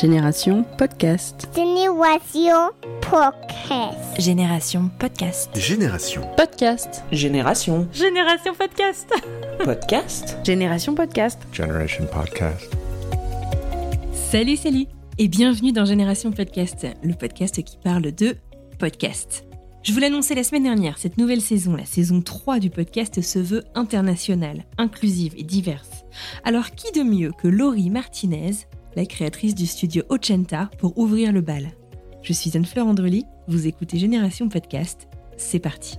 Génération Podcast. Génération Podcast. Génération Podcast. Génération. Podcast. Génération. Génération Podcast. Podcast. Génération Podcast. Generation Podcast. Salut, salut et bienvenue dans Génération Podcast, le podcast qui parle de podcast. Je vous l'annonçais la semaine dernière, cette nouvelle saison, la saison 3 du podcast, se veut internationale, inclusive et diverse. Alors qui de mieux que Laurie Martinez, la créatrice du studio Ochenta, pour ouvrir le bal. Je suis Anne-Fleur Andrely, vous écoutez Génération Podcast, c'est parti.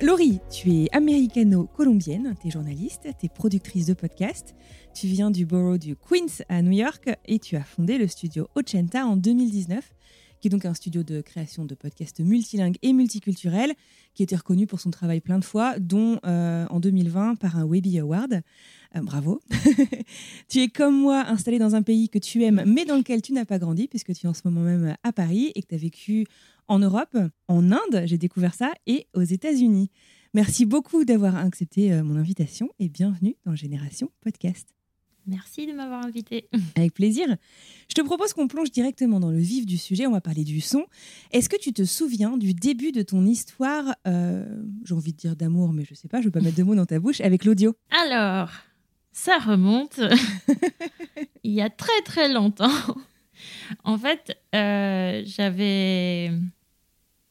Laurie, tu es américano-colombienne, tu es journaliste, tu es productrice de podcast, tu viens du borough du Queens à New York et tu as fondé le studio Ochenta en 2019, qui est donc un studio de création de podcasts multilingues et multiculturels, qui était reconnu pour son travail plein de fois, dont euh, en 2020 par un Webby Award. Euh, bravo. tu es comme moi installé dans un pays que tu aimes, mais dans lequel tu n'as pas grandi, puisque tu es en ce moment même à Paris et que tu as vécu en Europe, en Inde, j'ai découvert ça, et aux États-Unis. Merci beaucoup d'avoir accepté euh, mon invitation et bienvenue dans Génération Podcast. Merci de m'avoir invité. Avec plaisir. Je te propose qu'on plonge directement dans le vif du sujet. On va parler du son. Est-ce que tu te souviens du début de ton histoire, euh, j'ai envie de dire d'amour, mais je sais pas, je ne veux pas mettre de mots dans ta bouche, avec l'audio? Alors, ça remonte il y a très très longtemps. En fait, euh, j'avais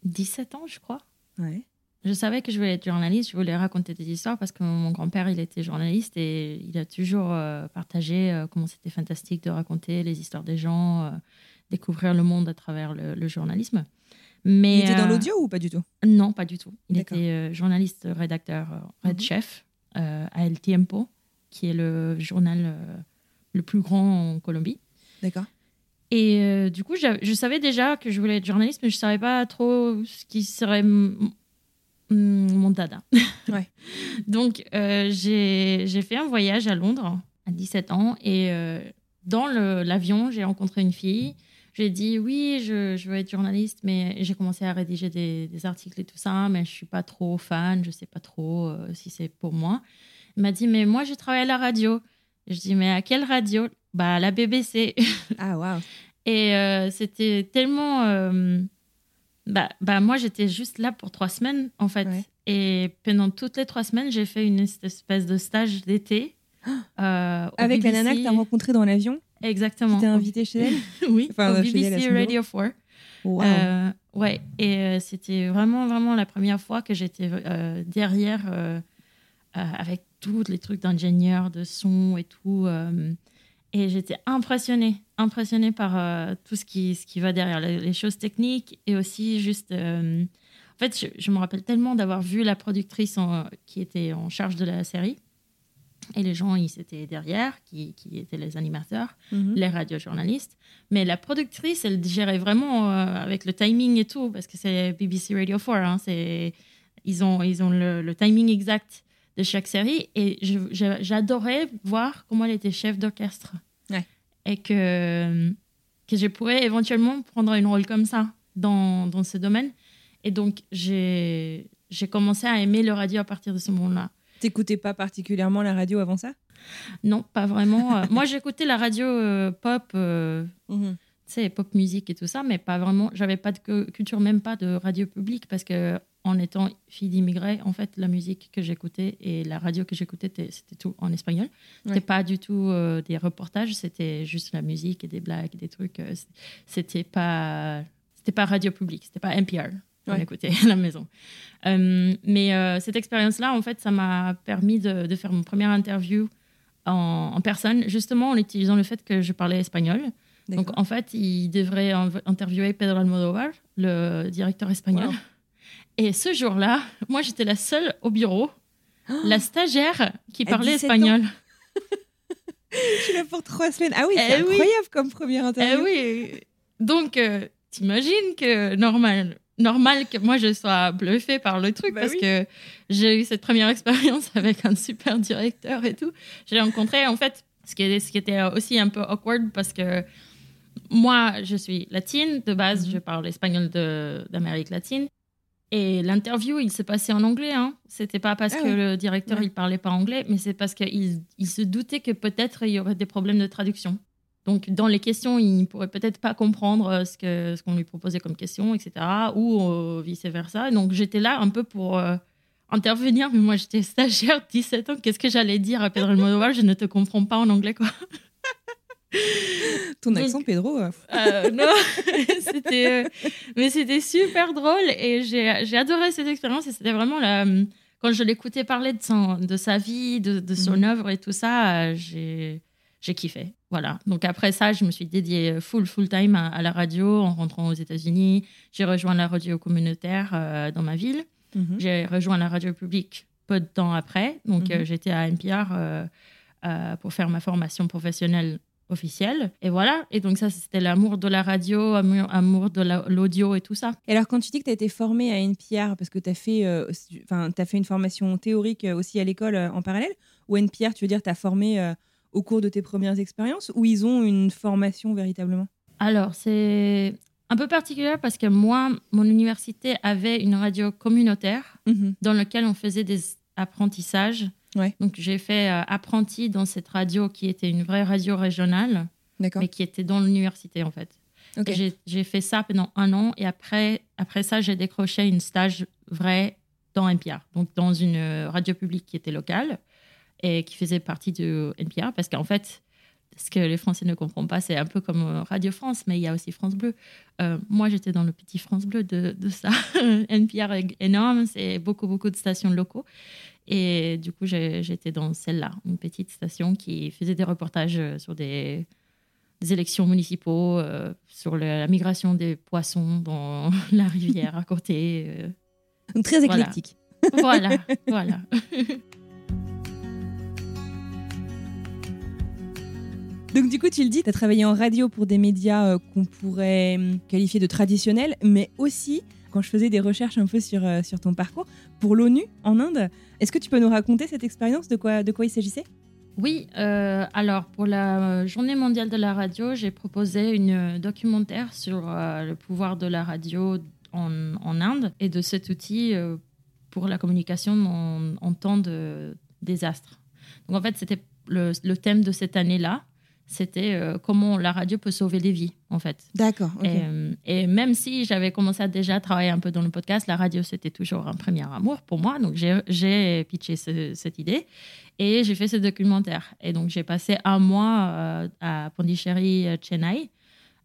17 ans, je crois. Ouais. Je savais que je voulais être journaliste, je voulais raconter des histoires parce que mon grand-père, il était journaliste et il a toujours euh, partagé euh, comment c'était fantastique de raconter les histoires des gens, euh, découvrir le monde à travers le, le journalisme. Mais, Il était dans l'audio ou pas du tout? Non, pas du tout. Il était journaliste, rédacteur, red Mhm. chef à El Tiempo, qui est le journal le plus grand en Colombie. D'accord. Et euh, du coup, je savais déjà que je voulais être journaliste, mais je savais pas trop ce qui serait mon dada. Ouais. Donc, euh, j'ai fait un voyage à Londres à 17 ans et euh, dans l'avion, j'ai rencontré une fille. J'ai dit oui, je, je veux être journaliste, mais j'ai commencé à rédiger des, des articles et tout ça, mais je suis pas trop fan, je sais pas trop euh, si c'est pour moi. Elle m'a dit mais moi, je travaille à la radio. Je dis mais à quelle radio? Bah à la BBC. Ah, waouh. Et c'était tellement. Euh, bah, bah, moi, j'étais juste là pour trois semaines, en fait. Ouais. Et pendant toutes les trois semaines, j'ai fait une espèce de stage d'été. euh, au Avec la nana que tu as rencontrée dans l'avion, Exactement. qui t'a invité chez elle oui, Enfin, au BBC. Radio 4. Waouh. Euh, ouais, et euh, c'était vraiment, vraiment la première fois que j'étais euh, derrière euh, euh, avec tous les trucs d'ingénieur, de son et tout. Et j'étais impressionnée, impressionnée par euh, tout ce qui, ce qui va derrière, les, les choses techniques et aussi juste. euh, en fait, je, je me rappelle tellement d'avoir vu la productrice en- qui était en charge de la série. Et les gens, ils étaient derrière, qui, qui étaient les animateurs Mhm. les radiojournalistes. Mais la productrice, elle gérait vraiment euh, avec le timing et tout, parce que c'est BBC Radio 4. hein, ils ont, ils ont le, le timing exact de chaque série. Et j'adorais voir comment elle était chef d'orchestre. Ouais. Et que, que je pourrais éventuellement prendre un rôle comme ça dans, dans ce domaine. Et donc, j'ai, commencé à aimer le radio à partir de ce moment-là. T'écoutais pas particulièrement la radio avant ça? Non, pas vraiment. Euh, Moi, j'écoutais la radio euh, pop. euh, Mhm. tu sais, pop musique et tout ça, mais pas vraiment. J'avais pas de cu- culture, même pas de radio publique, parce que en étant fille d'immigrés, en fait, la musique que j'écoutais et la radio que j'écoutais, c'était tout en espagnol. C'était Ouais. pas du tout euh, des reportages, c'était juste la musique et des blagues, des trucs. euh, C'était pas, c'était pas radio publique, c'était pas NPR. On Ouais. écoutait à la maison. Euh, mais euh, cette expérience-là, en fait, ça m'a permis de, de faire mon première interview en, en personne, justement en utilisant le fait que je parlais espagnol. Donc, en fait, il devrait en- interviewer Pedro Almodovar, le directeur espagnol. Wow. Et ce jour-là, moi, j'étais la seule au bureau la stagiaire qui parlait 17 ans. espagnol. Suis là pour trois semaines. Ah oui, Eh c'est oui. incroyable comme première Eh interview. oui. Donc, euh, t'imagines que normal, normal que moi je sois bluffée par le truc Bah parce oui. que j'ai eu cette première expérience avec un super directeur et tout. J'ai rencontré en fait ce qui, ce qui était aussi un peu awkward parce que moi je suis latine de base, Mhm. je parle espagnol d'Amérique latine. Et l'interview, il s'est passé en anglais. Hein. C'était pas parce Ah que le directeur Ouais. il parlait pas anglais, mais c'est parce qu'il il se doutait que peut-être il y aurait des problèmes de traduction. Donc, dans les questions, il ne pourrait peut-être pas comprendre euh, ce que ce qu'on lui proposait comme question, etc. Ou euh, vice-versa. Donc, j'étais là un peu pour euh, intervenir, mais moi, j'étais stagiaire, 17 ans. Qu'est-ce que j'allais dire à Pedro Almodovar Je ne te comprends pas en anglais, quoi. Ton Donc- accent, Pedro. euh, Euh, non, c'était, euh, mais c'était super drôle et j'ai, j'ai adoré cette expérience et c'était vraiment la, quand je l'écoutais parler de, son, de sa vie, de, de son œuvre et tout ça, j'ai, j'ai kiffé. Voilà. Donc après ça, je me suis dédiée full, full time à, à la radio en rentrant aux États-Unis. J'ai rejoint la radio communautaire euh, dans ma ville. mhm. J'ai rejoint la radio publique peu de temps après. Donc, Mhm. j'étais à NPR euh, pour faire ma formation professionnelle officielle. Et voilà. Et donc, ça, c'était l'amour de la radio, amour, de la- l'audio et tout ça. Et alors, quand tu dis que tu as été formée à NPR parce que tu as, fait, euh, t'as fait une formation théorique euh, aussi à l'école euh, en parallèle, ou NPR, tu veux dire, tu as formé euh, au cours de tes premières expériences, ou ils ont une formation véritablement? Alors, c'est un peu particulier parce que moi, mon université avait une radio communautaire Mhm. dans laquelle on faisait des apprentissages. Ouais. Donc, j'ai fait euh, apprenti dans cette radio qui était une vraie radio régionale, mais qui était dans l'université, en fait. J'ai fait ça pendant un an et après, après ça, j'ai décroché une stage vrai dans NPR, donc dans une euh, radio publique qui était locale et qui faisait partie de NPR parce qu'en fait, ce que les Français ne comprennent pas, c'est un peu comme euh, Radio France, mais il y a aussi France Bleu. Euh, moi, j'étais dans le petit France Bleu de, de ça. NPR est énorme, c'est beaucoup, beaucoup de stations locaux. Et du coup, j'étais dans celle-là, une petite station qui faisait des reportages euh, sur des, des élections municipaux, euh, sur le- la migration des poissons dans la rivière à côté. euh. Très éclectique. voilà, voilà. Donc du coup, tu le dis, tu as travaillé en radio pour des médias euh, qu'on pourrait hum, qualifier de traditionnels, mais aussi, quand je faisais des recherches un peu sur, euh, sur ton parcours, pour l'ONU en Inde. Est-ce que tu peux nous raconter cette expérience, de quoi, de quoi il s'agissait? Oui, euh, alors pour la euh, Journée mondiale de la radio, j'ai proposé une documentaire sur le pouvoir de la radio en, Inde et de cet outil pour la communication en, temps de désastre. Donc en fait, c'était le thème de cette année-là, c'était euh, comment la radio peut sauver des vies, en fait. D'accord. Et, euh, et même si j'avais commencé à déjà travailler un peu dans le podcast, la radio, c'était toujours un premier amour pour moi. Donc, j'ai- pitché ce- cette idée et j'ai fait ce documentaire. Et donc, j'ai passé un mois euh, à Pondichéry, Chennai,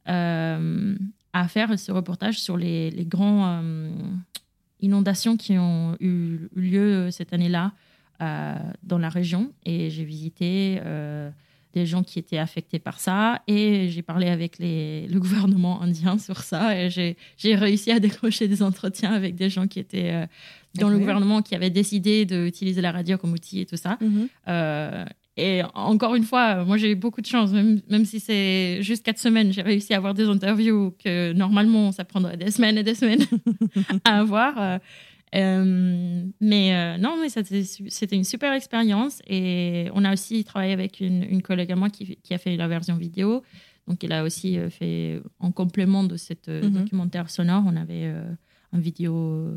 euh, à faire ce reportage sur les, les grands euh, inondations qui ont eu lieu cette année-là dans la région. Et j'ai visité des gens qui étaient affectés par ça. Et j'ai parlé avec les, le gouvernement indien sur ça. Et j'ai réussi à décrocher des entretiens avec des gens qui étaient euh, dans le gouvernement, qui avaient décidé d'utiliser la radio comme outil et tout ça. Mhm. Euh, et encore une fois, moi j'ai eu beaucoup de chance, même, même si c'est juste quatre semaines, j'ai réussi à avoir des interviews que normalement ça prendrait des semaines et des semaines à avoir. Euh, mais euh, non, mais c'était une super expérience et on a aussi travaillé avec une, une collègue à moi qui, qui a fait la version vidéo. Donc elle a aussi euh, fait, en complément de cette Mhm. documentaire sonore, on avait euh, un vidéo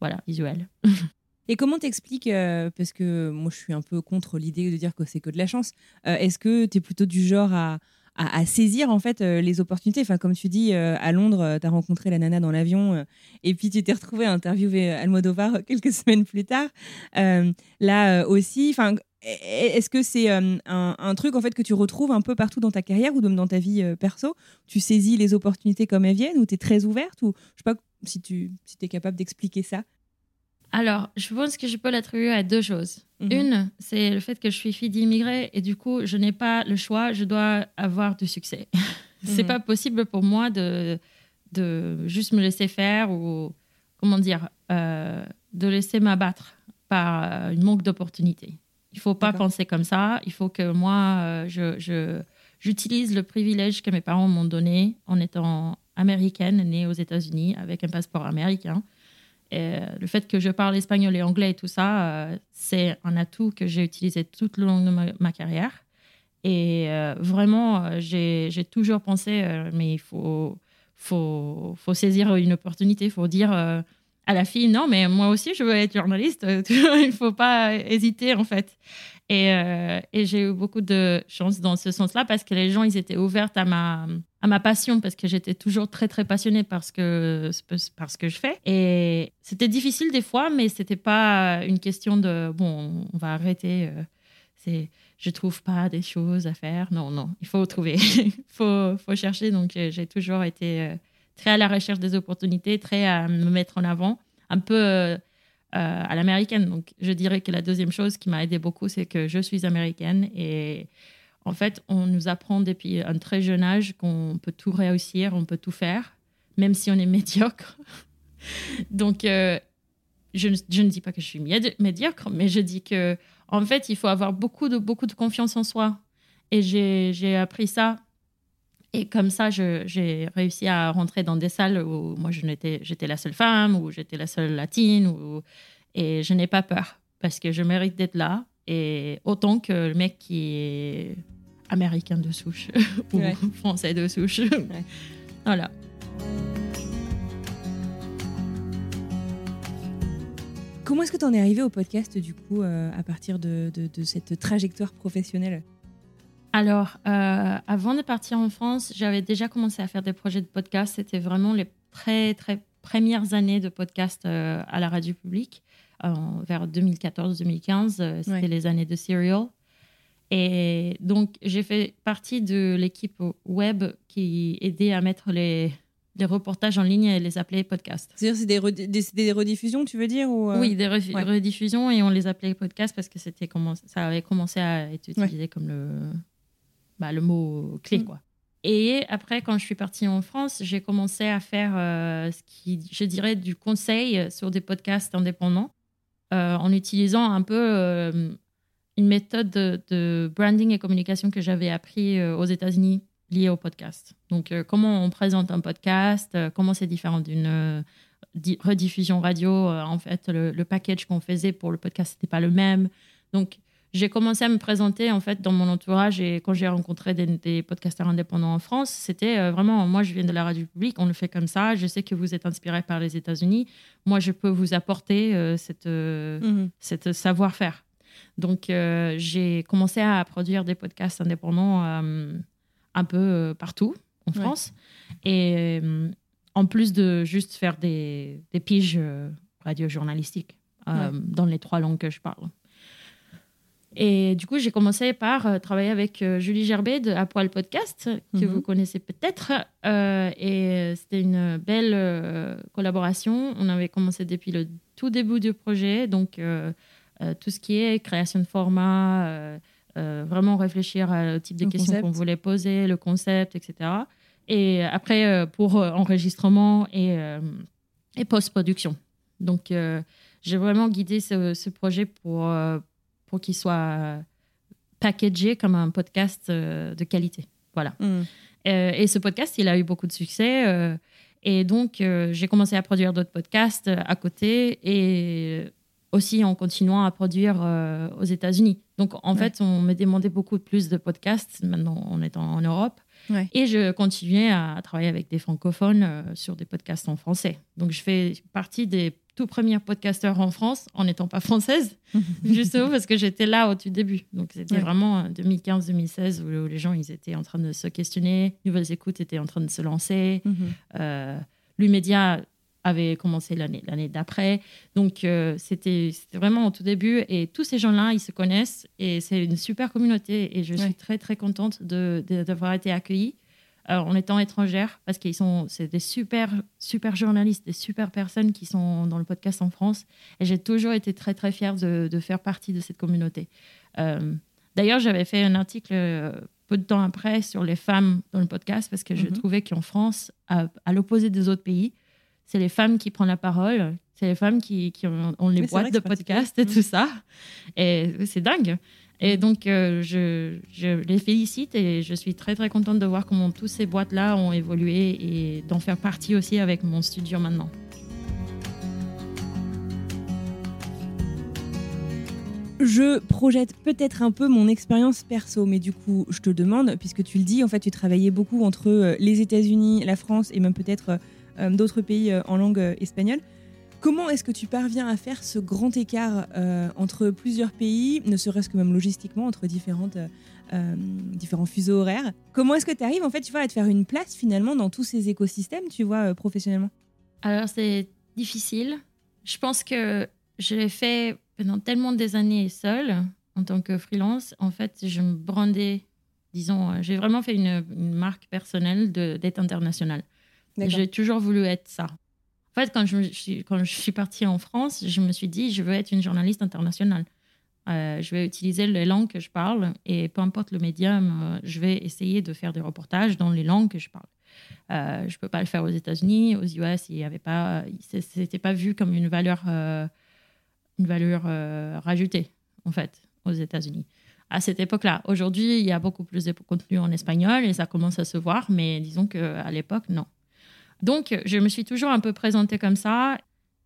voilà, visuel. Et comment t'expliques, parce que moi je suis un peu contre l'idée de dire que c'est que de la chance, est-ce que tu es plutôt du genre à, à- saisir en fait euh, les opportunités Enfin, comme tu dis, euh, à Londres, tu as rencontré la nana dans l'avion euh, et puis tu t'es retrouvé à interviewer Almodovar euh, quelques semaines plus tard. Euh, là euh, aussi, enfin. Est-ce que c'est euh, un, truc en fait que tu retrouves un peu partout dans ta carrière ou même dans ta vie euh, perso? Tu saisis les opportunités comme elles viennent ou tu es très ouverte ou je sais pas si tu es capable d'expliquer ça? Alors, je pense que je peux l'attribuer à deux choses. Mhm. Une, c'est le fait que je suis fille d'immigrés et du coup, je n'ai pas le choix, je dois avoir du succès. c'est Mhm. pas possible pour moi de, de juste me laisser faire ou, comment dire, euh, de laisser m'abattre par euh, une manque d'opportunités. Il faut pas penser comme ça. Il faut que moi, euh, je- j'utilise le privilège que mes parents m'ont donné en étant américaine, née aux États-Unis, avec un passeport américain. Euh, le fait que je parle espagnol et anglais et tout ça, euh, c'est un atout que j'ai utilisé tout le long de ma, carrière. Et euh, vraiment, j'ai, toujours pensé, mais il faut, saisir une opportunité, il faut dire à la fille, non, mais moi aussi, je veux être journaliste. il ne faut pas hésiter, en fait. Et, euh, et j'ai eu beaucoup de chance dans ce sens-là parce que les gens, ils étaient ouverts à ma, à ma passion parce que j'étais toujours très, très passionnée par ce que, par ce que je fais. Et c'était difficile des fois, mais c'était pas une question de, bon, on va arrêter. euh, c'est, je trouve pas des choses à faire. Non, non, il faut trouver. Il faut, faut chercher. Donc, euh, j'ai toujours été euh, très à la recherche des opportunités, très à me mettre en avant, un peu euh, à l'américaine. Donc, je dirais que la deuxième chose qui m'a aidé beaucoup, c'est que je suis américaine et en fait, on nous apprend depuis un très jeune âge qu'on peut tout réussir, on peut tout faire, même si on est médiocre. Donc, euh, je, ne- dis pas que je suis médi- médiocre, mais je dis que en fait, il faut avoir beaucoup de, beaucoup de confiance en soi. Et j'ai appris ça. Et comme ça, j'ai réussi à rentrer dans des salles où moi, j'étais la seule femme, où j'étais la seule latine, où- et je n'ai pas peur parce que je mérite d'être là. Et autant que le mec qui est américain de souche ou Ouais. français de souche. Voilà. Comment est-ce que tu en es arrivé au podcast, du coup, euh, à partir de, de- de cette trajectoire professionnelle? Alors, euh, avant de partir en France, j'avais déjà commencé à faire des projets de podcast. C'était vraiment les très, très premières années de podcast euh, à la radio publique, euh, vers 2014-2015. euh, C'était Ouais. les années de Serial. Et donc, j'ai fait partie de l'équipe web qui aidait à mettre les, les reportages en ligne et les appeler podcasts. C'est-à-dire, c'est des, des- des rediffusions, tu veux dire ou, euh, Oui, des ouais. rediffusions et on les appelait podcasts parce que c'était ça avait commencé à être utilisé comme le, bah, le mot clé Mm. quoi. Et après, quand je suis partie en France, j'ai commencé à faire euh, ce qui, je dirais, du conseil sur des podcasts indépendants euh, en utilisant un peu euh, une méthode de, de branding et communication que j'avais appris aux États-Unis liée au podcast. Donc, comment on présente un podcast, comment c'est différent d'une di- rediffusion radio. En fait, le, le package qu'on faisait pour le podcast, c'était pas le même. Donc, j'ai commencé à me présenter en fait dans mon entourage et quand j'ai rencontré des, des podcasteurs indépendants en France, c'était euh, vraiment moi je viens de la radio publique, on le fait comme ça. Je sais que vous êtes inspiré par les États-Unis. Moi, je peux vous apporter euh, cette euh, Mhm. cette savoir-faire. Donc, euh, j'ai commencé à produire des podcasts indépendants un peu partout en Ouais. France. Et en plus de juste faire des, des piges radio-journalistiques euh, dans les trois langues que je parle. Et du coup, j'ai commencé par euh, travailler avec euh, Julie Gerbet de À Poil Podcast, que Mhm. vous connaissez peut-être. Euh, et c'était une belle euh, collaboration. On avait commencé depuis le tout début du projet. Donc, euh, tout ce qui est création de format, vraiment réfléchir au type de Le questions qu'on voulait poser, le concept, etc. Et après, pour enregistrement et, et post-production. Donc, j'ai vraiment guidé ce, ce projet pour, pour qu'il soit euh, packagé comme un podcast euh, de qualité. Voilà. Mhm. Euh, et ce podcast, il a eu beaucoup de succès. et donc, j'ai commencé à produire d'autres podcasts à côté et aussi en continuant à produire aux États-Unis. Donc, en Ouais. fait, on me demandait beaucoup plus de podcasts maintenant en étant en Europe. Ouais. Et je continuais à travailler avec des francophones sur des podcasts en français. Donc, je fais partie des tout premiers podcasteurs en France en n'étant pas française, justement parce que j'étais là au tout début. Donc, c'était Ouais. vraiment euh, 2015-2016 où les gens ils étaient en train de se questionner, Nouvelles Écoutes étaient en train de se lancer, euh, L'Umédia avait commencé l'année l'année d'après. Donc, euh, c'était vraiment au tout début. Et tous ces gens-là, ils se connaissent. Et c'est une super communauté. Et je Ouais. suis très, très contente de- de- d'avoir été accueillie euh, en étant étrangère. Parce qu'ils sont c'est des super, super journalistes, des super personnes qui sont dans le podcast en France. Et j'ai toujours été très, très fière de, de faire partie de cette communauté. Euh, D'ailleurs, j'avais fait un article euh, peu de temps après sur les femmes dans le podcast parce que je Mhm. trouvais qu'en France, à, à l'opposé des autres pays, c'est les femmes qui prennent la parole. C'est les femmes qui, qui ont, ont les boîtes de podcast et Mm. tout ça. Et c'est dingue. Et donc, euh, je, les félicite et je suis très, très contente de voir comment toutes ces boîtes-là ont évolué et d'en faire partie aussi avec mon studio maintenant. Je projette peut-être un peu mon expérience perso, mais du coup, je te demande, puisque tu le dis, en fait, tu travaillais beaucoup entre euh, les États-Unis, la France et même peut-être euh, d'autres pays en langue espagnole. Comment est-ce que tu parviens à faire ce grand écart euh, entre plusieurs pays, ne serait-ce que même logistiquement, entre différentes, euh, euh, différents fuseaux horaires? Comment est-ce que tu arrives, en fait, tu vois, à te faire une place finalement dans tous ces écosystèmes, tu vois, euh, professionnellement? Alors, c'est difficile. Je pense que je l'ai fait pendant tellement des années seule, en tant que freelance. En fait, je me brandais, disons, j'ai vraiment fait une, une marque personnelle d'être internationale. J'ai toujours voulu être ça. En fait, quand je, suis, quand partie en France, je me suis dit, je veux être une journaliste internationale. Euh, je vais utiliser les langues que je parle et peu importe le médium, euh, je vais essayer de faire des reportages dans les langues que je parle. Euh, je ne peux pas le faire aux États-Unis. Aux US, il y avait pas, c'était pas vu comme une valeur, une valeur rajoutée en fait aux États-Unis. À cette époque-là, aujourd'hui, il y a beaucoup plus de contenu en espagnol et ça commence à se voir, mais disons que à l'époque, non. Donc, je me suis toujours un peu présentée comme ça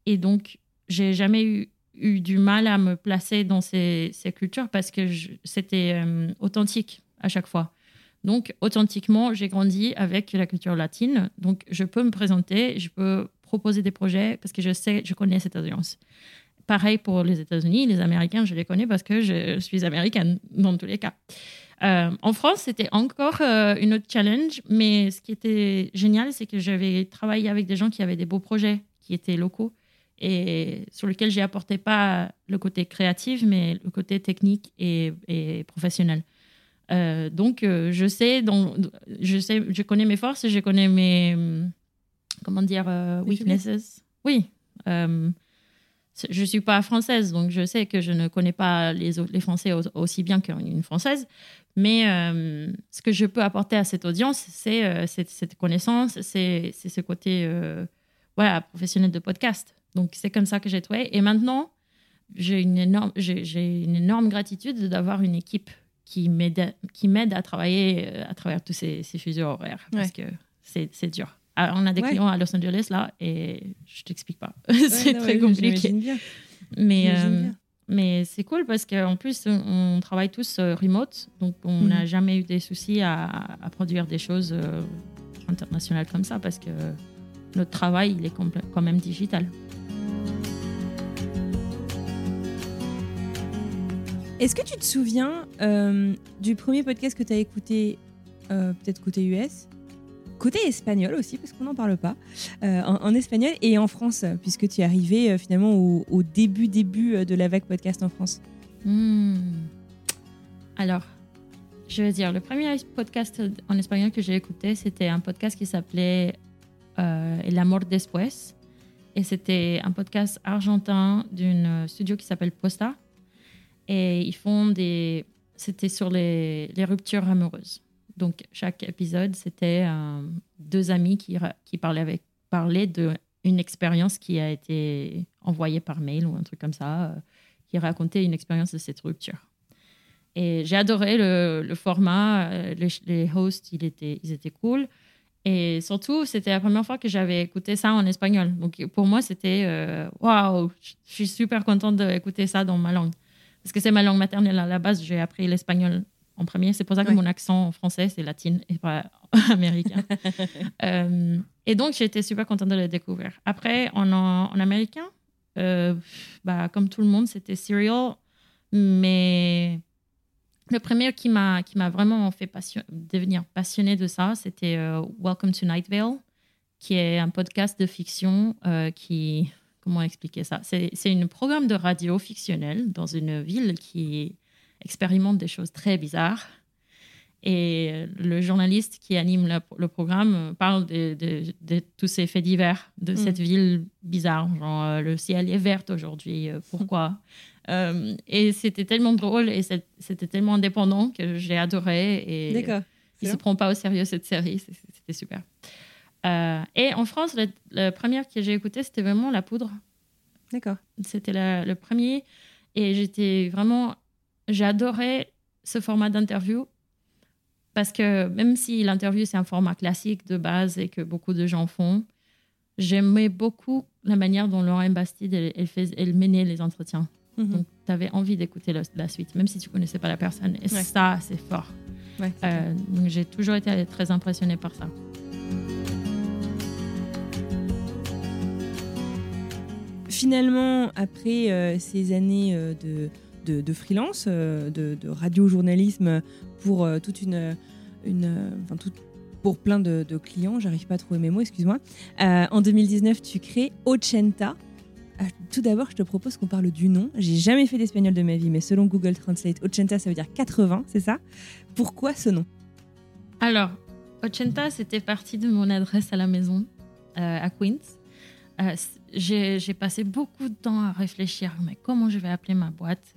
et donc j'ai jamais eu, du mal à me placer dans ces, cultures parce que c'était euh, authentique à chaque fois. Donc, authentiquement, j'ai grandi avec la culture latine. Donc, je peux me présenter, je peux proposer des projets parce que je sais, je connais cette audience. Pareil pour les États-Unis, les Américains, je les connais parce que je suis américaine dans tous les cas. Euh, en France, c'était encore euh, une autre challenge, mais ce qui était génial, c'est que j'avais travaillé avec des gens qui avaient des beaux projets, qui étaient locaux et sur lesquels j'ai apporté pas le côté créatif, mais le côté technique et, et professionnel. Euh, donc, je sais, donc, je sais, je connais mes forces, je connais mes, hum, comment dire, weaknesses. Oui. Je suis pas française, donc je sais que je ne connais pas les, Français au- aussi bien qu'une Française. Mais euh, ce que je peux apporter à cette audience, c'est euh, cette, cette connaissance, c'est ce côté euh, voilà, professionnel de podcast. Donc, c'est comme ça que j'ai trouvé. Et maintenant, j'ai une énorme, une gratitude d'avoir une équipe qui m'aide à travailler à travers tous ces, ces fuseaux horaires parce que c'est dur. Alors, on a des Ouais. clients à Los Angeles là et je t'explique pas. c'est Ouais, très compliqué. bien. Mais, euh, bien. mais c'est cool parce qu'en plus, on travaille tous euh, remote, donc on n'a Mhm. jamais eu des soucis à, à produire des choses euh, internationales comme ça parce que notre travail, il est quand même digital. Est-ce que tu te souviens euh, du premier podcast que tu as écouté, peut-être côté US, côté espagnol aussi, parce qu'on n'en parle pas, euh, en, espagnol et en France, puisque tu es arrivé euh, finalement au, début, début euh, de la vague podcast en France Hmm. Alors, je vais dire, le premier podcast en espagnol que j'ai écouté, c'était un podcast qui s'appelait euh, El amor después. Et c'était un podcast argentin d'un studio qui s'appelle Posta. Et ils font des. C'était sur les ruptures amoureuses. Donc, chaque épisode, c'était euh, deux amis qui, qui parlaient, avec, parlaient d'une expérience qui a été envoyée par mail ou un truc comme ça, euh, qui racontait une expérience de cette rupture. Et j'ai adoré le, format. euh, Les, hosts, ils étaient, ils étaient cool. Et surtout, c'était la première fois que j'avais écouté ça en espagnol. Donc, pour moi, c'était waouh, je suis super contente d'écouter ça dans ma langue. Parce que c'est ma langue maternelle. À la base, j'ai appris l'espagnol en premier. C'est pour ça que mon accent en français, c'est latine et pas américain. Euh, et donc, j'étais super contente de le découvrir. Après, en, en américain, euh, bah, comme tout le monde, c'était Serial. Mais le premier qui m'a qui m'a vraiment fait passion- devenir passionné de ça, c'était euh, Welcome to Night Vale, qui est un podcast de fiction qui comment expliquer ça? C'est c'est un programme de radio fictionnel dans une ville qui expérimente des choses très bizarres. Et euh, le journaliste qui anime le, le programme euh, parle de, de- de tous ces faits divers de cette ville bizarre. Genre, euh, le ciel est vert aujourd'hui, euh, pourquoi? Euh, Et c'était tellement drôle et c'était tellement indépendant que j'ai adoré. Et D'accord. il C'est se prend pas au sérieux cette série, c'était super. Et en France, la, la première que j'ai écoutée, c'était vraiment La Poudre. D'accord. C'était le premier. Et j'étais vraiment. J'adorais ce format d'interview. Parce que même si l'interview, c'est un format classique de base et que beaucoup de gens font, j'aimais beaucoup la manière dont Lorraine Bastide, elle, elle, fais- elle menait les entretiens. Mhm. Donc, tu avais envie d'écouter la suite, même si tu connaissais pas la personne. Et Ouais. ça, c'est fort. Ouais. Euh, donc, j'ai toujours été très impressionnée par ça. Finalement, après euh, ces années euh, de, de, freelance, euh, de, radiojournalisme pour euh, toute une, enfin, pour plein de, clients, j'arrive pas à trouver mes mots, excuse-moi. Euh, en 2019, tu crées Ochenta. Tout d'abord, je te propose qu'on parle du nom. J'ai jamais fait d'espagnol de ma vie, mais selon Google Translate, Ochenta, ça veut dire 80, c'est ça? Pourquoi ce nom? Alors, Ochenta, c'était parti de mon adresse à la maison à Queens. J'ai passé beaucoup de temps à réfléchir, mais comment je vais appeler ma boîte?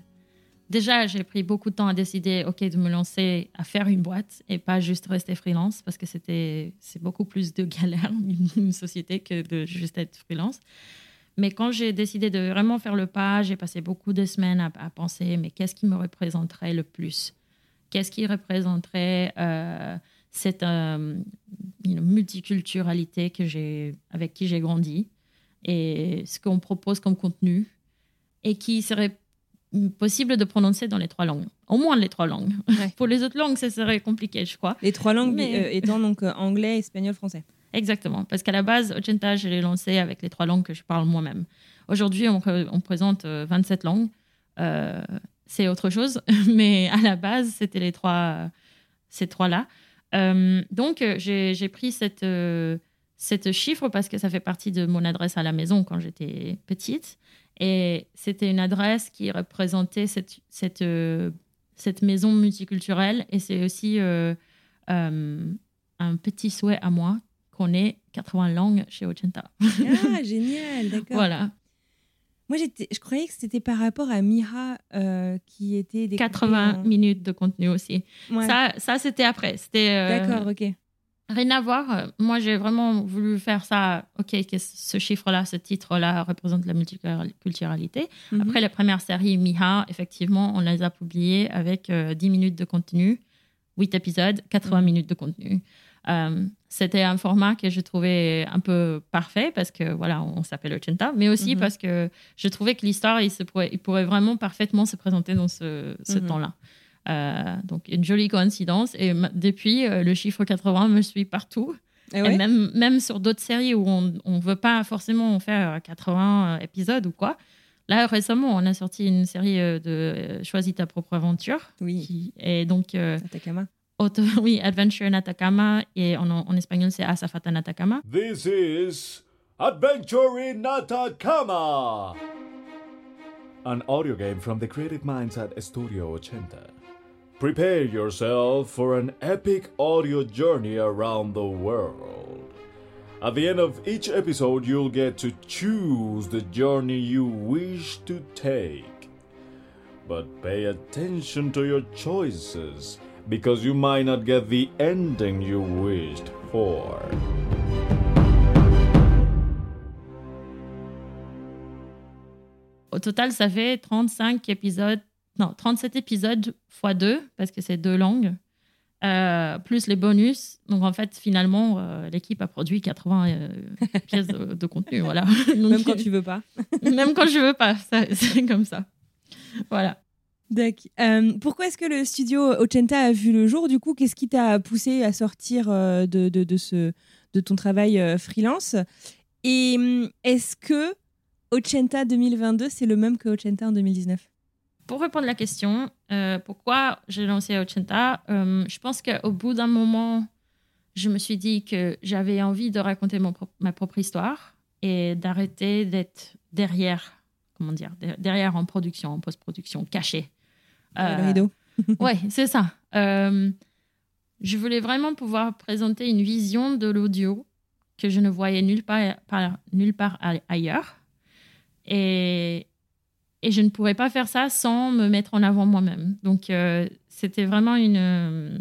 Déjà, j'ai pris beaucoup de temps à décider, ok, de me lancer à faire une boîte et pas juste rester freelance parce que c'était c'est beaucoup plus de galère une, une société que de juste être freelance. Mais quand j'ai décidé de vraiment faire le pas, j'ai passé beaucoup de semaines à, penser, mais qu'est-ce qui me représenterait le plus? Qu'est-ce qui représenterait euh, cette euh, know, multiculturalité que avec qui j'ai grandi et ce qu'on propose comme contenu et qui serait possible de prononcer dans les trois langues, au moins les trois langues. Ouais. Pour les autres langues, ce serait compliqué, je crois. Les trois langues Mais- euh, étant donc euh, anglais, espagnol, français. Exactement, parce qu'à la base, Ochenta, je l'ai lancé avec les trois langues que je parle moi-même. Aujourd'hui, on, on présente euh, 27 langues. Euh, c'est autre chose, mais à la base, c'était les trois, ces trois-là. Donc, j'ai pris cette, cette chiffre parce que ça fait partie de mon adresse à la maison quand j'étais petite. Et c'était une adresse qui représentait cette, cette, euh, cette maison multiculturelle. Et c'est aussi euh, euh, un petit souhait à moi qu'on ait 80 langues chez Ochenta. Ah, génial, d'accord. Voilà, Moi, je croyais que c'était par rapport à Mira qui était découpé 80 en- minutes de contenu aussi. Ouais. Ça, ça c'était après. C'était D'accord, ok. Rien à voir. Euh, Moi, j'ai vraiment voulu faire ça. Ok, que ce chiffre-là, ce titre-là représente la multiculturalité. Mhm. Après la première série, Miha, effectivement, on les a publiées avec euh, 10 minutes de contenu, 8 épisodes, 80 Mhm. minutes de contenu. Euh, C'était un format que je trouvais un peu parfait parce que voilà, on s'appelle Ochenta, mais aussi Mhm. parce que je trouvais que l'histoire, il, il pourrait vraiment parfaitement se présenter dans ce, ce Mhm. temps-là. Euh, donc, une jolie coïncidence. Et depuis, euh, le chiffre 80 me suit partout. Ah Et ouais même, même sur d'autres séries où on ne veut pas forcément en faire 80 épisodes ou quoi. Là, récemment, on a sorti une série euh, de euh, Choisis ta propre aventure. Oui, Qui est donc, euh, Atacama. auto- oui, Adventure in Atacama. Et en, en espagnol, c'est Asafata en Atacama. This is Adventure in Atacama! An audio game from the creative minds at Studio Ochenta. Prepare yourself for an epic audio journey around the world. At the end of each episode, you'll get to choose the journey you wish to take. But pay attention to your choices, because you might not get the ending you wished for. Au total, ça fait 35 épisodes, non, 37 épisodes x 2, parce que c'est deux langues, euh, plus les bonus. Donc, en fait, finalement, euh, l'équipe a produit 80 euh, pièces de, de contenu. Voilà. Donc, Même quand tu veux pas. même quand je veux pas, c'est comme ça. Voilà. D'accord. Euh, pourquoi est-ce que le studio Ochenta a vu le jour Du coup, qu'est-ce qui t'a poussé à sortir de, de, de ce, de ton travail freelance? Et hum, est-ce que Ochenta 2022, c'est le même que Ochenta en 2019 Pour répondre à la question, euh, pourquoi j'ai lancé Ochenta, euh, je pense qu'au bout d'un moment, je me suis dit que j'avais envie de raconter mon pro- ma propre histoire et d'arrêter d'être derrière, comment dire, de- derrière en production, en post-production, caché. Le Euh, rideau. Ouais, c'est ça. Euh, je voulais vraiment pouvoir présenter une vision de l'audio que je ne voyais nulle part, par- nulle part ailleurs. Et, et je ne pourrais pas faire ça sans me mettre en avant moi-même. Donc, euh, c'était vraiment une, euh,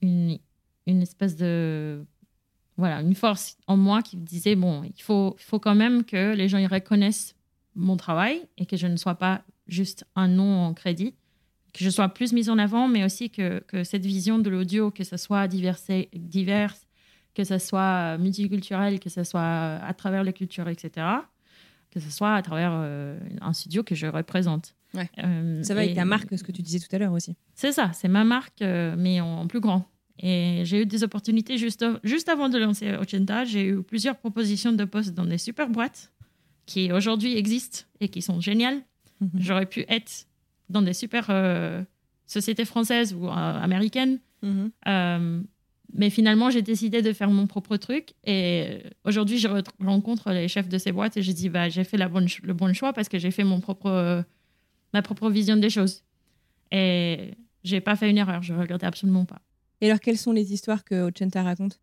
une, une espèce de. Voilà, une force en moi qui me disait bon, il faut, faut quand même que les gens reconnaissent mon travail et que je ne sois pas juste un nom en crédit, que je sois plus mise en avant, mais aussi que, que cette vision de l'audio, que ce soit diverse, diverse, que ce soit multiculturel, que ce soit à travers les cultures, etc., que ce soit à travers euh, un studio que je représente. Ouais. Euh, Ça va avec ta marque, ce que tu disais tout à l'heure aussi. C'est ça, c'est ma marque, euh, mais en, en plus grand. Et j'ai eu des opportunités juste, juste avant de lancer Ochenta. J'ai eu plusieurs propositions de postes dans des super boîtes qui aujourd'hui existent et qui sont géniales. Mhm. J'aurais pu être dans des super euh, sociétés françaises ou euh, américaines. Mhm. Euh, mais finalement, j'ai décidé de faire mon propre truc. Et euh, aujourd'hui, je re- rencontre les chefs de ces boîtes et je dis bah, j'ai fait la bonne ch- le bon choix parce que j'ai fait mon propre, euh, ma propre vision des choses. Et j'ai pas fait une erreur, je regrettais absolument pas. Et alors, quelles sont les histoires que Ochenta raconte?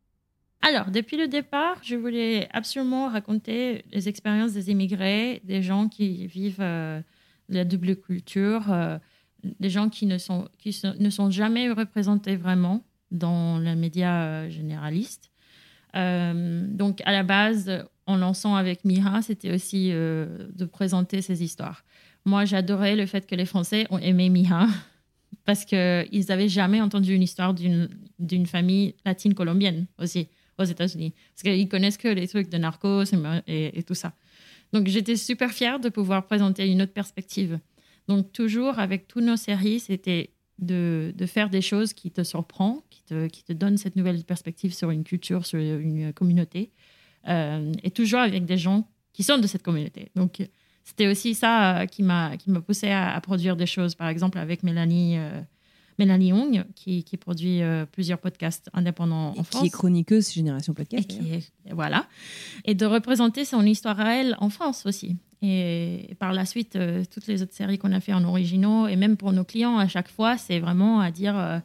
Alors, depuis le départ, je voulais absolument raconter les expériences des immigrés, des gens qui vivent euh, la double culture, euh, des gens qui ne sont, qui ne sont jamais représentés vraiment dans les médias euh, généralistes. Euh, donc, à la base, en lançant avec Mira, c'était aussi euh, de présenter ces histoires. Moi, j'adorais le fait que les Français ont aimé Mira parce qu'ils n'avaient jamais entendu une histoire d'une famille latine colombienne aussi aux États-Unis. Parce qu'ils connaissent que les trucs de narcos et tout ça. Donc j'étais super fière de pouvoir présenter une autre perspective. Donc toujours avec toutes nos séries, c'était de, de faire des choses qui te surprennent, qui te, qui te donnent cette nouvelle perspective sur une culture, sur une communauté. Euh, et toujours avec des gens qui sont de cette communauté. Donc c'était aussi ça euh, qui m'a qui m'a poussé à, à produire des choses, par exemple avec Mélanie. euh, Mélanie Young, qui, qui produit euh, plusieurs podcasts indépendants en France qui est chroniqueuse Génération Podcast. et qui est, voilà et de représenter son histoire à elle en France aussi et, par la suite euh, toutes les autres séries qu'on a fait en originaux et même pour nos clients à chaque fois c'est vraiment à dire euh,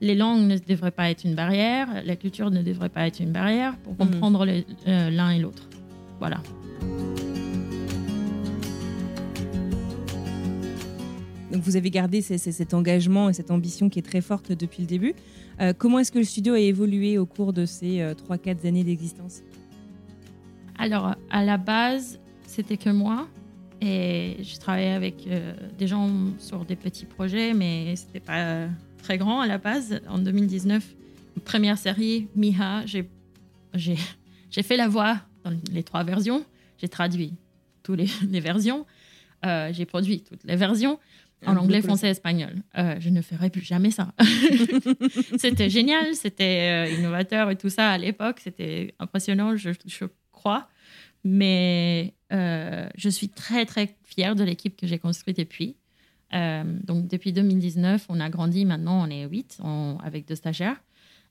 les langues ne devraient pas être une barrière la culture ne devrait pas être une barrière pour comprendre les- euh, l'un et l'autre. Voilà. Donc vous avez gardé ces- ces- cet engagement et cette ambition qui est très forte depuis le début. Euh, comment est-ce que le studio a évolué au cours de ces 3-4 années d'existence? Alors, à la base, c'était que moi. Et je travaillais avec euh, des gens sur des petits projets, mais c'était pas très grand à la base. En 2019, première série, Miha, j'ai j'ai j'ai fait la voix dans les trois versions. J'ai traduit toutes les, les versions. Euh, j'ai produit toutes les versions en Un anglais, français, espagnol. Euh, je ne ferai plus jamais ça. c'était génial, c'était innovateur et tout ça à l'époque. C'était impressionnant, je, je crois. Mais euh, je suis très, très fière de l'équipe que j'ai construite depuis. Euh, donc, depuis 2019, on a grandi. Maintenant, on est 8 on- avec deux stagiaires.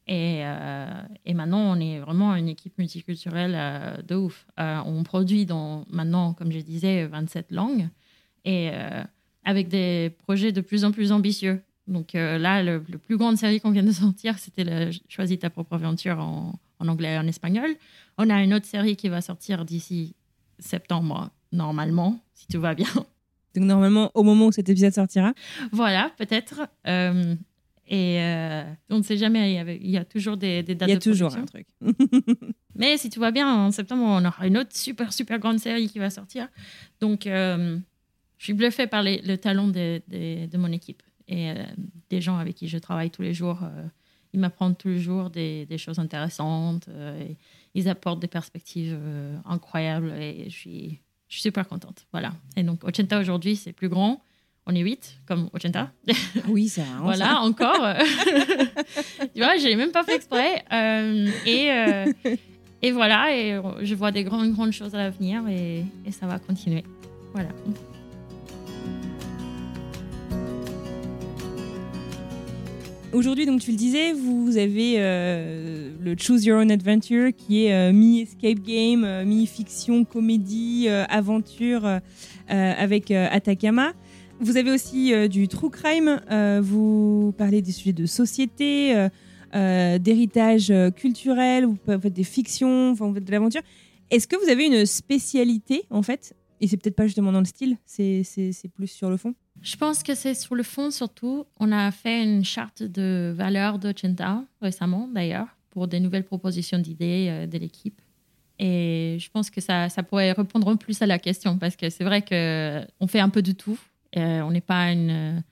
Et, euh, et maintenant, on est vraiment une équipe multiculturelle de ouf. On produit dans, maintenant, comme je disais, 27 langues. Et avec des projets de plus en plus ambitieux. Donc là, le, le plus grande série qu'on vient de sortir, c'était Choisis ta propre aventure en, en anglais et en espagnol. On a une autre série qui va sortir d'ici septembre, normalement, si tout va bien. Donc normalement, au moment où cet épisode sortira, voilà, peut-être. Euh, et euh, on ne sait jamais, il y, avait- il y a toujours des, des dates il y a de toujours un truc. Mais si tout va bien, en septembre, on aura une autre super, super grande série qui va sortir. Donc, euh, je suis bluffée par les- le talent de, de- de mon équipe et des gens avec qui je travaille tous les jours. Ils m'apprennent tous les jours des, des choses intéressantes. euh, et ils apportent des perspectives euh, incroyables et je suis, je suis super contente. Voilà. Et donc, Ochenta aujourd'hui, c'est plus grand. On est 8, comme Ochenta. Oui, c'est vrai. Voilà, encore. tu vois, j'ai même pas fait exprès. Euh, et, euh, et voilà, et je vois des grandes, grandes choses à l'avenir et, et ça va continuer. Voilà. Aujourd'hui, donc tu le disais, vous avez euh, le Choose Your Own Adventure qui est euh, mi-escape game, euh, mi-fiction, comédie, aventure avec Atacama. Vous avez aussi du true crime, vous parlez des sujets de société, d'héritage culturel, vous faites des fictions, enfin, vous faites de l'aventure. Est-ce que vous avez une spécialité en fait? Et c'est peut-être pas justement dans le style, c'est plus sur le fond Je pense que c'est sur le fond surtout. On a fait une charte de valeurs d'Ocenta récemment d'ailleurs pour des nouvelles propositions d'idées euh, de l'équipe. Et je pense que ça, ça pourrait répondre plus à la question parce que c'est vrai qu'on fait un peu de tout. Euh, on n'est pas une,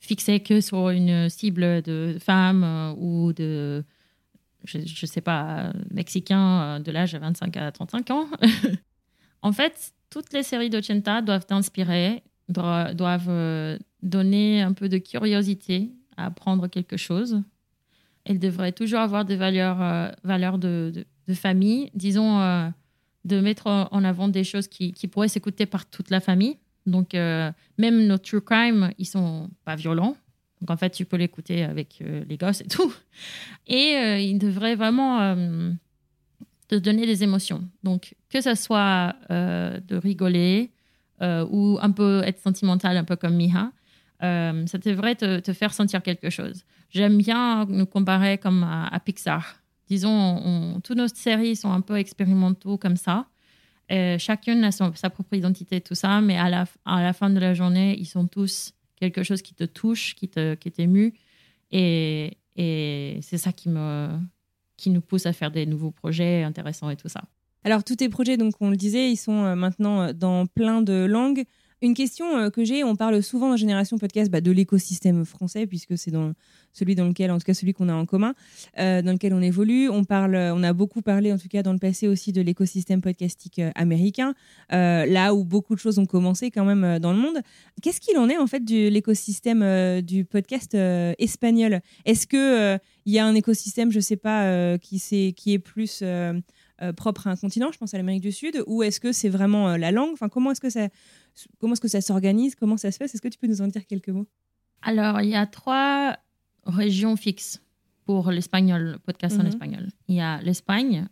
fixé que sur une cible de femmes euh, ou de, je ne sais pas, mexicains euh, de l'âge de 25 à 35 ans. en fait, toutes les séries d'Ocenta doivent t'inspirer, doivent, doivent donner un peu de curiosité à apprendre quelque chose. Elles devraient toujours avoir des valeurs, valeurs de, famille, disons, euh, de mettre en avant des choses qui, pourraient s'écouter par toute la famille. Donc, euh, même nos true crime, ils sont pas violents. Donc, en fait, tu peux l'écouter avec euh, les gosses et tout. Et ils devraient vraiment te donner des émotions. Donc, que ce soit de rigoler ou un peu être sentimental, un peu comme Miha, ça devrait te, te, faire sentir quelque chose. J'aime bien nous comparer comme à Pixar disons, toutes nos séries sont un peu expérimentaux comme ça. Euh, chacune a sa propre identité, tout ça, mais à la, fin de la journée, ils sont tous quelque chose qui te touche, qui te. Et, c'est ça qui nous pousse à faire des nouveaux projets intéressants et tout ça. Alors, tous tes projets, donc on le disait, ils sont euh, maintenant euh, dans plein de langues. Une question euh, que j'ai, on parle souvent dans Génération Podcast bah, de l'écosystème français, puisque c'est dans celui dans lequel, en tout cas celui qu'on a en commun, dans lequel on évolue. On, parle, on a beaucoup parlé, en tout cas dans le passé aussi, de l'écosystème podcastique américain, là où beaucoup de choses ont commencé quand même dans le monde. Qu'est-ce qu'il en est en fait de l'écosystème du podcast espagnol? Est-ce qu'il il y a un écosystème, je ne sais pas, qui, qui est plus... propre à un continent, je pense à l'Amérique du Sud, ou est-ce que c'est vraiment la langue? Enfin, comment est-ce que ça, Comment est-ce que ça s'organise? Comment ça se fait? Est-ce que tu peux nous en dire quelques mots? Alors, il y a trois régions fixes pour l'espagnol, podcast en mhm. espagnol. Il y a l'Espagne,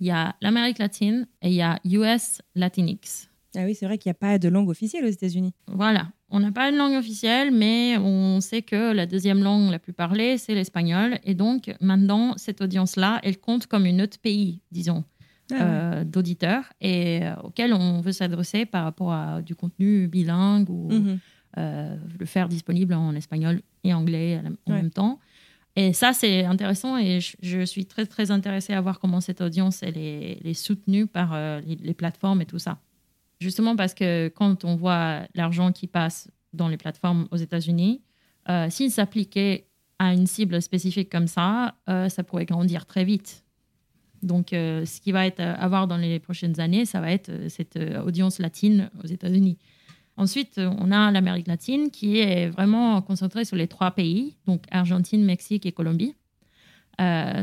il y a l'Amérique latine et il y a US Latinx. Ah oui, c'est vrai qu'il n'y a pas de langue officielle aux États-Unis. Voilà, on n'a pas une langue officielle, mais on sait que la deuxième langue la plus parlée, c'est l'espagnol. Et donc, maintenant, cette audience-là, elle compte comme une autre pays, disons. Ah euh, d'auditeurs et euh, auxquels on veut s'adresser par rapport à du contenu bilingue ou mhm. euh, le faire disponible en espagnol et anglais en même temps. Et ça, c'est intéressant et je, suis très, très intéressée à voir comment cette audience elle est, soutenue par les, plateformes et tout ça. Justement parce que quand on voit l'argent qui passe dans les plateformes aux États-Unis, s'il s'appliquait à une cible spécifique comme ça, ça pourrait grandir très vite. Donc, euh, ce qui va être à euh, voir dans les prochaines années, ça va être euh, cette audience latine aux États-Unis. Ensuite, on a l'Amérique latine qui est vraiment concentrée sur les trois pays, donc Argentine, Mexique et Colombie.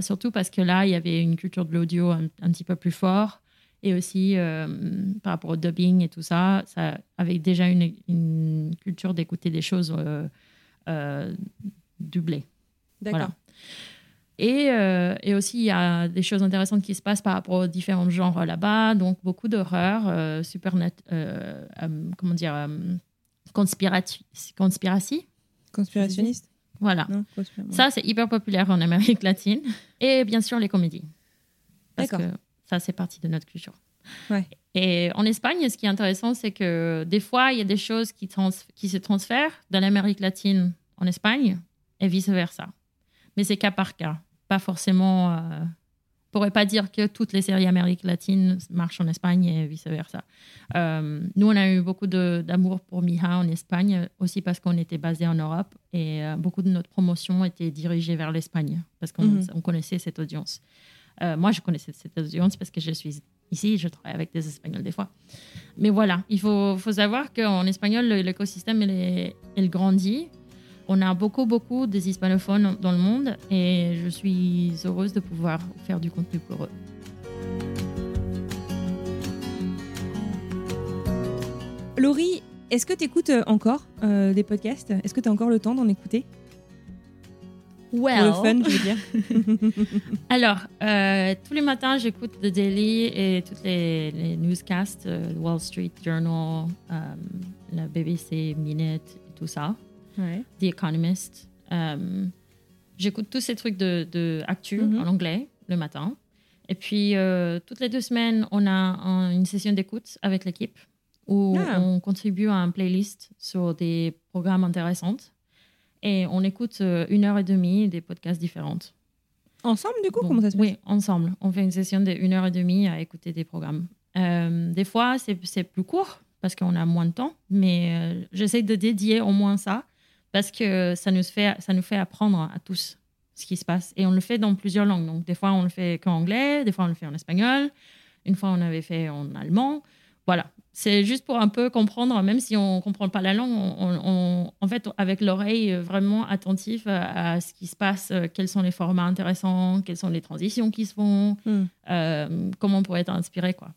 surtout parce que là, il y avait une culture de l'audio un, petit peu plus fort et aussi par rapport au dubbing et tout ça, ça avait déjà une, une culture d'écouter des choses doublées. D'accord. Voilà. Et, euh, et, aussi, il y a des choses intéressantes qui se passent par rapport aux différents genres là-bas. Donc, beaucoup d'horreur, euh, super net, euh, comment dire, conspiratie. Conspirationniste Voilà. ça, c'est hyper populaire en Amérique latine. Et bien sûr, les comédies. Que ça, c'est partie de notre culture. Ouais. Et en Espagne, ce qui est intéressant, c'est que des fois, il y a des choses qui, qui se transfèrent de l'Amérique latine en Espagne et vice-versa mais c'est cas par cas. Pas forcément. Euh, on pourrait pas dire que toutes les séries Amérique latine marchent en Espagne et vice-versa. Euh, nous, on a eu beaucoup d'amour pour Miha en Espagne, aussi parce qu'on était basé en Europe et euh, beaucoup de notre promotion était dirigée vers l'Espagne, parce qu'on mhm. connaissait cette audience. Euh, moi, je connaissais cette audience parce que je suis ici, je travaille avec des Espagnols des fois. Mais voilà, il faut, savoir qu'en espagnol, l'écosystème, il grandit. On a beaucoup, beaucoup des hispanophones dans le monde et je suis heureuse de pouvoir faire du contenu pour eux. Laurie, est-ce que tu écoutes euh, encore euh, des podcasts? Est-ce que tu as encore le temps d'en écouter? Well. Pour le fun, je veux dire. Alors, euh, tous les matins, j'écoute The Daily et toutes les, newscasts, Wall Street Journal, la BBC Minute et tout ça. The Economist. Euh, j'écoute tous ces trucs de, de actu mm-hmm. en anglais le matin. Et puis, euh, toutes les deux semaines, on a une session d'écoute avec l'équipe où ah. on contribue à un playlist sur des programmes intéressants. Et on écoute euh, une heure et demie des podcasts différents. Ensemble, du coup, Bon, comment ça se passe? Oui, ensemble. On fait une session de une heure et demie à écouter des programmes. Euh, des fois, c'est c'est plus court parce qu'on a moins de temps, mais euh, j'essaie de dédier au moins ça parce que ça nous, fait, ça nous fait apprendre à tous ce qui se passe. Et on le fait dans plusieurs langues. Donc, des fois, on le fait qu'en anglais, des fois, on le fait en espagnol, une fois, on avait fait en allemand. Voilà. C'est juste pour un peu comprendre, même si on ne comprend pas la langue, on, on- en fait, avec l'oreille vraiment attentif à, à ce qui se passe, euh, quels sont les formats intéressants, quelles sont les transitions qui se font, Hmm. euh, comment on pourrait être inspiré, quoi.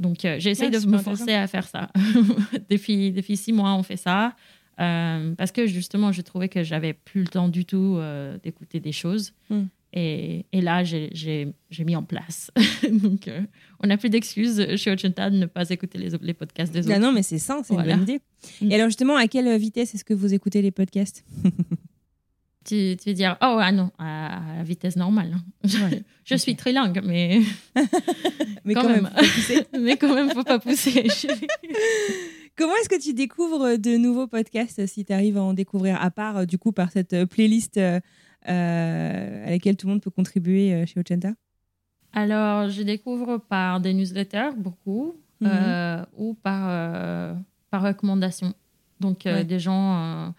Donc, euh, j'essaie Ouais, de me forcer à faire ça. depuis, depuis six mois, on fait ça. euh, parce que justement, je trouvais que j'avais plus le temps du tout d'écouter des choses. Hmm. Et, et là, j'ai- mis en place. Donc, euh, on n'a plus d'excuses chez Ochenta de ne pas écouter les, les podcasts des Ah autres. non, mais c'est ça, c'est Voilà. une bonne idée. Mm. Et alors, justement, à quelle vitesse est-ce que vous écoutez les podcasts Tu, tu veux dire, oh, ah non, à, à vitesse normale. hein. Ouais. Je suis trilingue, mais, Mais quand, quand même. même, mais quand même, faut pas pousser. Comment est-ce que tu découvres de nouveaux podcasts si tu arrives à en découvrir, à part euh, du coup par cette euh, playlist euh, euh, à laquelle tout le monde peut contribuer euh, chez Ochenta Alors, je découvre par des newsletters, beaucoup, Mhm. euh, ou par, euh, par recommandation. Donc, euh, Ouais. des gens, euh,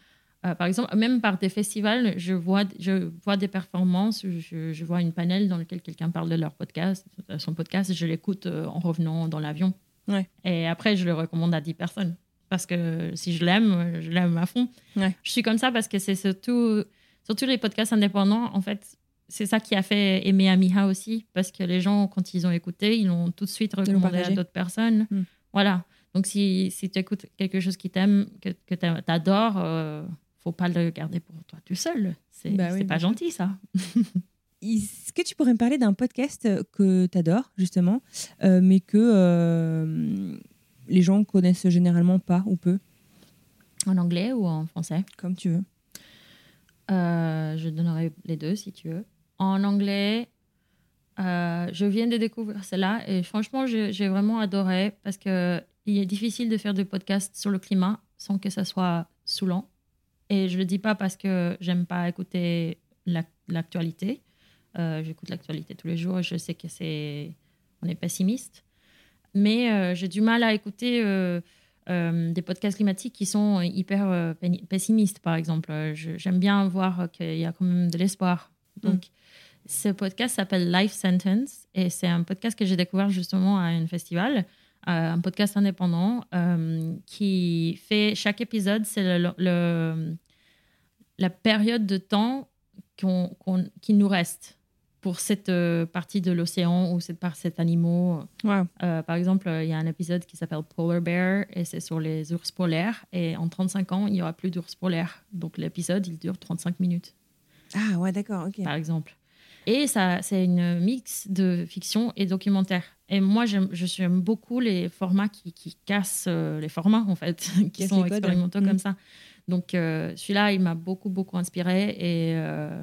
euh, par exemple, même par des festivals, je vois, je vois des performances, je, je vois une panel dans lequel quelqu'un parle de leur podcast, son podcast, je l'écoute euh, en revenant dans l'avion. Ouais. Et après, je le recommande à 10 personnes. Parce que si je l'aime, je l'aime à fond. Ouais. Je suis comme ça parce que c'est surtout, surtout les podcasts indépendants, en fait, c'est ça qui a fait aimer Amiha aussi, parce que les gens, quand ils ont écouté, ils l'ont tout de suite recommandé à d'autres personnes. Mm. Voilà. Donc, si, si tu écoutes quelque chose qui t'aime, que, que tu adores, euh, faut pas le garder pour toi tout seul. C'est Bah oui, pas gentil, ça. Est-ce que tu pourrais me parler d'un podcast euh, que tu adores, justement, euh, mais que euh, les gens connaissent généralement pas ou peu, En anglais ou en français? Comme tu veux Euh, je donnerai les deux si tu veux. En anglais, euh, je viens de découvrir cela et franchement, j'ai vraiment adoré parce que il est difficile de faire des podcasts sur le climat sans que ça soit saoulant. Et je le dis pas parce que j'aime pas écouter l'ac- l'actualité. Euh, J'écoute l'actualité tous les jours et je sais que c'est on est pessimiste. Mais j'ai du mal à écouter euh, euh, des podcasts climatiques qui sont hyper euh, pe- pessimistes, par exemple. Euh, J'aime bien voir qu'il y a quand même de l'espoir. Donc, ce podcast s'appelle Life Sentence et c'est un podcast que j'ai découvert justement à un festival, euh, un podcast indépendant euh, qui fait chaque épisode, c'est le, le- la période de temps qu'on- qu'on- qui nous reste pour cette euh, partie de l'océan ou cette part cet animal. Wow. Euh, par exemple, il y a un épisode qui s'appelle Polar Bear et c'est sur les ours polaires. Et en 35 ans, il n'y aura plus d'ours polaires. Donc l'épisode, il dure 35 minutes, Ah ouais, d'accord, ok. par exemple. Et ça, c'est une mix de fiction et documentaire. Et moi, j'aime, je- beaucoup les formats qui, qui cassent euh, les formats, en fait, qui sont expérimentaux comme ça. Donc euh, celui-là, il m'a beaucoup, beaucoup inspiré et euh,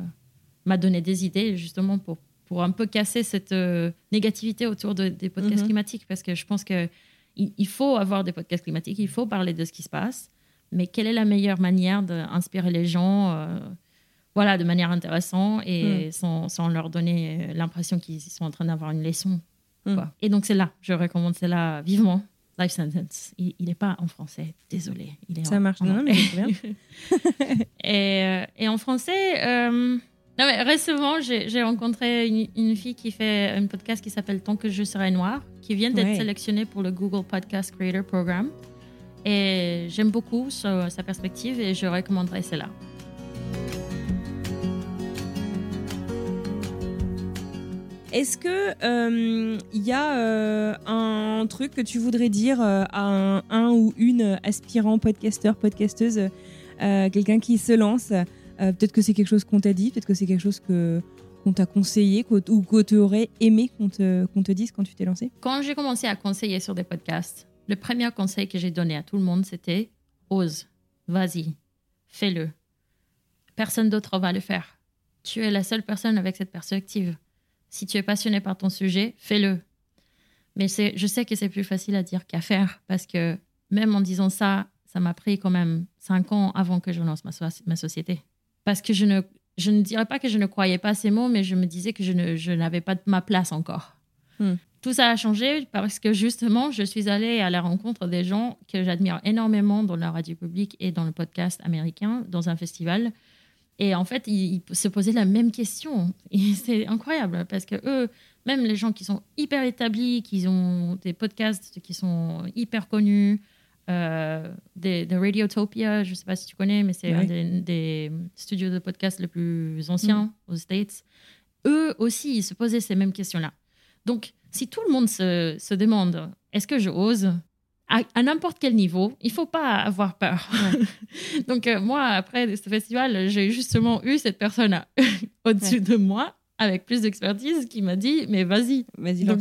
m'a donné des idées justement pour, pour un peu casser cette euh, négativité autour de- des podcasts Mhm. climatiques parce que je pense que il, il faut avoir des podcasts climatiques, il faut parler de ce qui se passe, mais quelle est la meilleure manière d'inspirer les gens euh, voilà, de manière intéressante et Mm. sans, sans leur donner euh, l'impression qu'ils sont en train d'avoir une leçon. Quoi. Et donc c'est là, je recommande cela vivement. Life Sentence. Il n'est pas en français, désolé. Il est Ça en- marche. en Non, mais c'est bien. et, et en français, euh, non, mais récemment, j'ai rencontré une, une fille qui fait un podcast qui s'appelle Tant que je serai noire, qui vient d'être sélectionnée pour le Google Podcast Creator Program. Et j'aime beaucoup sa, sa perspective et je recommanderais cela. Est-ce que euh, il y a euh, un truc que tu voudrais dire euh, à un, un ou une aspirant podcasteur, podcasteuse, euh, quelqu'un qui se lance euh, Peut-être que c'est quelque chose qu'on t'a dit, peut-être que c'est quelque chose que qu'on t'a conseillé ou que tu aurais aimé qu'on te, qu'on te dise quand tu t'es lancé Quand j'ai commencé à conseiller sur des podcasts, le premier conseil que j'ai donné à tout le monde, c'était ose, vas-y, fais-le. Personne d'autre va le faire. Tu es la seule personne avec cette perspective. Si tu es passionné par ton sujet, fais-le. Mais je sais que c'est plus facile à dire qu'à faire parce que même en disant ça, ça m'a pris quand même cinq ans avant que je lance ma société. Parce que je ne, je ne dirais pas que je ne croyais pas ces mots, mais je me disais que je, ne, je n'avais pas ma place encore. Hmm. Tout ça a changé parce que justement, je suis allée à la rencontre des gens que j'admire énormément dans la radio publique et dans le podcast américain, dans un festival. Et en fait, ils, ils se posaient la même question. Et c'est incroyable parce que eux, même les gens qui sont hyper établis, qui ont des podcasts qui sont hyper connus, euh, des, de Radiotopia, je ne sais pas si tu connais, mais c'est un des, des studios de podcast les plus anciens aux States. Eux aussi, ils se posaient ces mêmes questions-là. Donc, si tout le monde se, se demande est-ce que je ose? À, à n'importe quel niveau, il faut pas avoir peur. Donc, euh, moi, après ce festival, j'ai justement eu cette personne au-dessus de moi avec plus d'expertise qui m'a dit mais vas-y. Vas-y, donc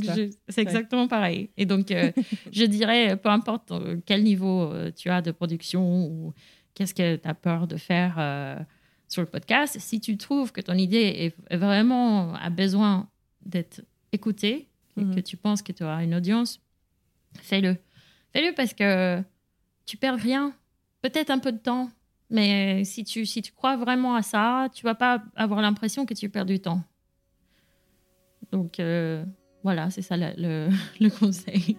c'est exactement pareil. Et donc euh, je dirais peu importe euh, quel niveau euh, tu as de production ou qu'est-ce que tu as peur de faire euh, sur le podcast si tu trouves que ton idée est vraiment a besoin d'être écoutée et Mhm. que tu penses que tu auras une audience fais-le. Fais-le parce que tu perds rien. Peut-être un peu de temps mais si tu, si tu crois vraiment à ça, tu vas pas avoir l'impression que tu perds du temps. Donc euh, voilà, c'est ça le, le- le conseil.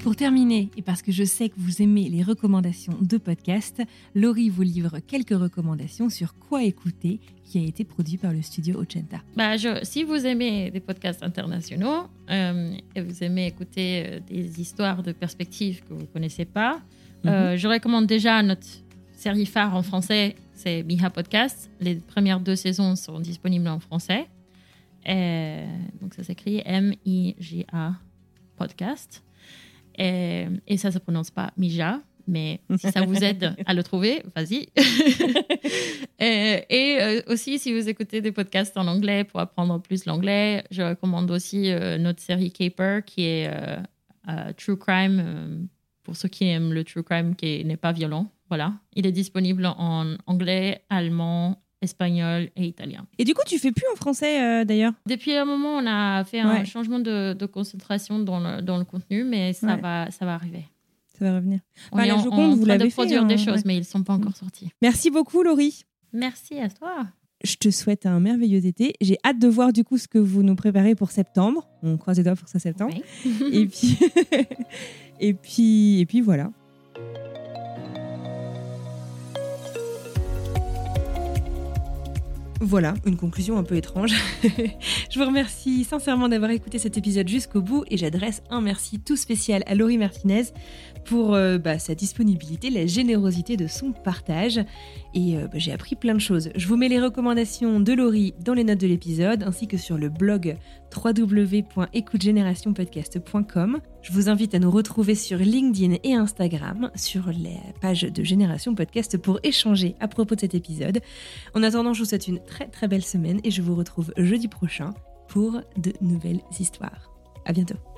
Pour terminer, et parce que je sais que vous aimez les recommandations de podcast, Laurie vous livre quelques recommandations sur quoi écouter qui a été produit par le studio Ochenta. Bah, je- si vous aimez des podcasts internationaux euh, et vous aimez écouter euh, des histoires de perspectives que vous ne connaissez pas, euh, je recommande déjà notre série phare en français, c'est Miha Podcast. Les premières deux saisons sont disponibles en français. Et donc ça s'écrit M-I-J-A Podcast. Et, et ça se prononce pas Mija, mais si ça vous aide à le trouver, vas-y. et et, euh, aussi, si vous écoutez des podcasts en anglais pour apprendre plus l'anglais, je recommande aussi euh, notre série Caper qui est euh, euh, True Crime, euh, pour ceux qui aiment le True Crime qui n'est pas violent. Voilà, il est disponible en anglais, allemand, espagnol et italien. Et du coup, tu fais plus en français euh, d'ailleurs? Depuis un moment, on a fait un Ouais. changement de, de concentration dans le, dans le contenu, mais ça, Ouais. va, ça va arriver. Ça va revenir. On Bah, est en, train de produire des hein, choses, ouais. mais ils ne sont pas encore sortis. Merci beaucoup, Laurie. Merci à toi. Je te souhaite un merveilleux été. J'ai hâte de voir du coup ce que vous nous préparez pour septembre. On croise les doigts pour ça septembre. Oui. et puis, et puis, et puis voilà. Voilà, une conclusion un peu étrange. je vous remercie sincèrement d'avoir écouté cet épisode jusqu'au bout et j'adresse un merci tout spécial à Laurie Martinez pour euh, bah, sa disponibilité, la générosité de son partage. Et euh, bah, j'ai appris plein de choses. Je vous mets les recommandations de Laurie dans les notes de l'épisode ainsi que sur le blog www.écoutegénérationpodcast.com. Je vous invite à nous retrouver sur LinkedIn et Instagram, sur la page de Génération Podcast pour échanger à propos de cet épisode. En attendant, je vous souhaite une très très belle semaine et je vous retrouve jeudi prochain pour de nouvelles histoires. À bientôt.